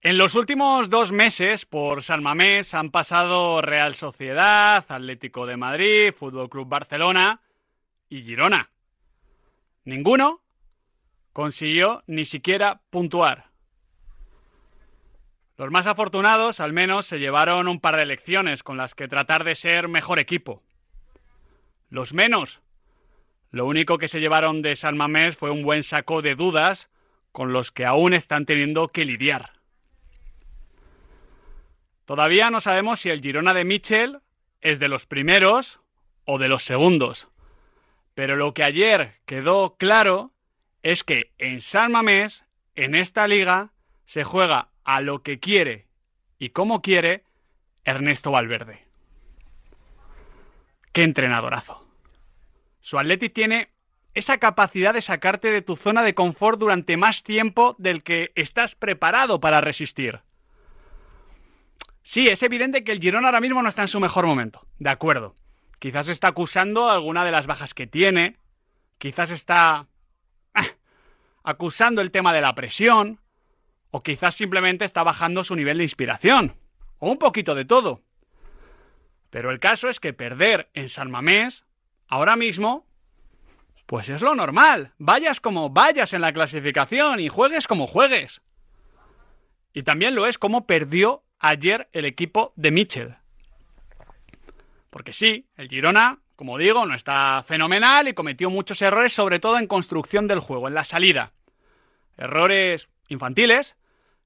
En los últimos dos meses por San Mamés han pasado Real Sociedad, Atlético de Madrid, Fútbol Club Barcelona y Girona. Ninguno consiguió ni siquiera puntuar. Los más afortunados al menos se llevaron un par de lecciones con las que tratar de ser mejor equipo. Los menos. Lo único que se llevaron de San Mamés fue un buen saco de dudas con los que aún están teniendo que lidiar. Todavía no sabemos si el Girona de Michel es de los primeros o de los segundos. Pero lo que ayer quedó claro es que en San Mamés, en esta liga, se juega a lo que quiere y como quiere Ernesto Valverde. ¡Qué entrenadorazo! Su Atleti tiene esa capacidad de sacarte de tu zona de confort durante más tiempo del que estás preparado para resistir. Sí, es evidente que el Girona ahora mismo no está en su mejor momento. De acuerdo. Quizás está acusando alguna de las bajas que tiene. Quizás está ah, acusando el tema de la presión. O quizás simplemente está bajando su nivel de inspiración. O un poquito de todo. Pero el caso es que perder en San Mamés, ahora mismo, pues es lo normal. Vayas como vayas en la clasificación y juegues como juegues. Y también lo es como perdió ayer el equipo de Mitchell. Porque sí, el Girona, como digo, no está fenomenal y cometió muchos errores, sobre todo en construcción del juego, en la salida. Errores infantiles,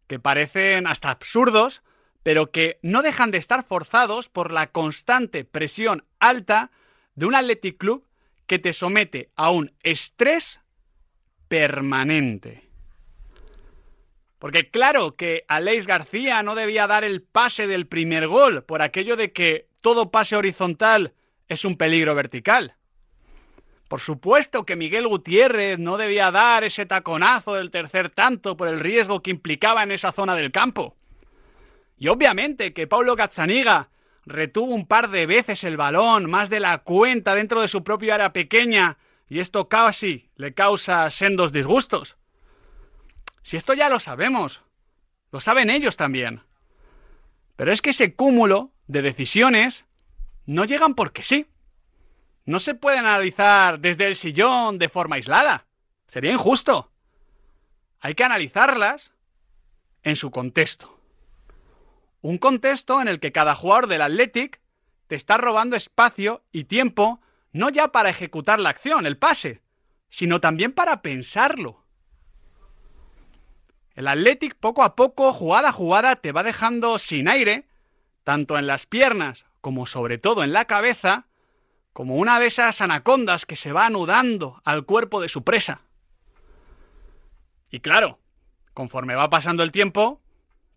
que parecen hasta absurdos, pero que no dejan de estar forzados por la constante presión alta de un Athletic Club que te somete a un estrés permanente. Porque claro que Aleix García no debía dar el pase del primer gol por aquello de que todo pase horizontal es un peligro vertical. Por supuesto que Miguel Gutiérrez no debía dar ese taconazo del tercer tanto por el riesgo que implicaba en esa zona del campo. Y obviamente que Paulo Gazzaniga retuvo un par de veces el balón, más de la cuenta dentro de su propia área pequeña, y esto casi le causa sendos disgustos. Si esto ya lo sabemos, lo saben ellos también. Pero es que ese cúmulo de decisiones no llegan porque sí. No se pueden analizar desde el sillón de forma aislada. Sería injusto. Hay que analizarlas en su contexto. Un contexto en el que cada jugador del Athletic te está robando espacio y tiempo no ya para ejecutar la acción, el pase, sino también para pensarlo. El Athletic poco a poco, jugada a jugada, te va dejando sin aire, tanto en las piernas como sobre todo en la cabeza, como una de esas anacondas que se va anudando al cuerpo de su presa. Y claro, conforme va pasando el tiempo,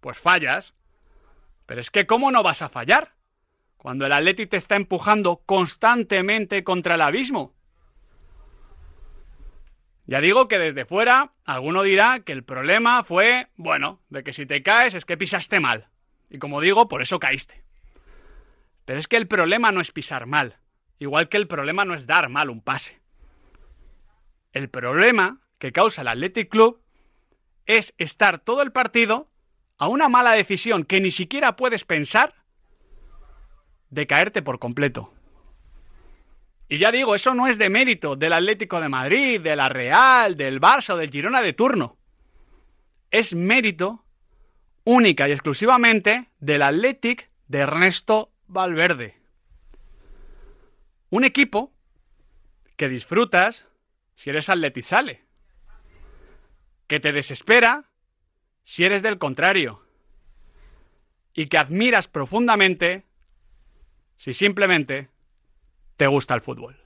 pues fallas. Pero es que ¿cómo no vas a fallar? Cuando el Athletic te está empujando constantemente contra el abismo. Ya digo que desde fuera alguno dirá que el problema fue, bueno, de que si te caes es que pisaste mal. Y como digo, por eso caíste. Pero es que el problema no es pisar mal, igual que el problema no es dar mal un pase. El problema que causa el Athletic Club es estar todo el partido a una mala decisión que ni siquiera puedes pensar de caerte por completo. Y ya digo, eso no es de mérito del Atlético de Madrid, de la Real, del Barça o del Girona de turno. Es mérito única y exclusivamente del Athletic de Ernesto Valverde. Un equipo que disfrutas si eres atletizale. Que te desespera si eres del contrario. Y que admiras profundamente si simplemente te gusta el fútbol.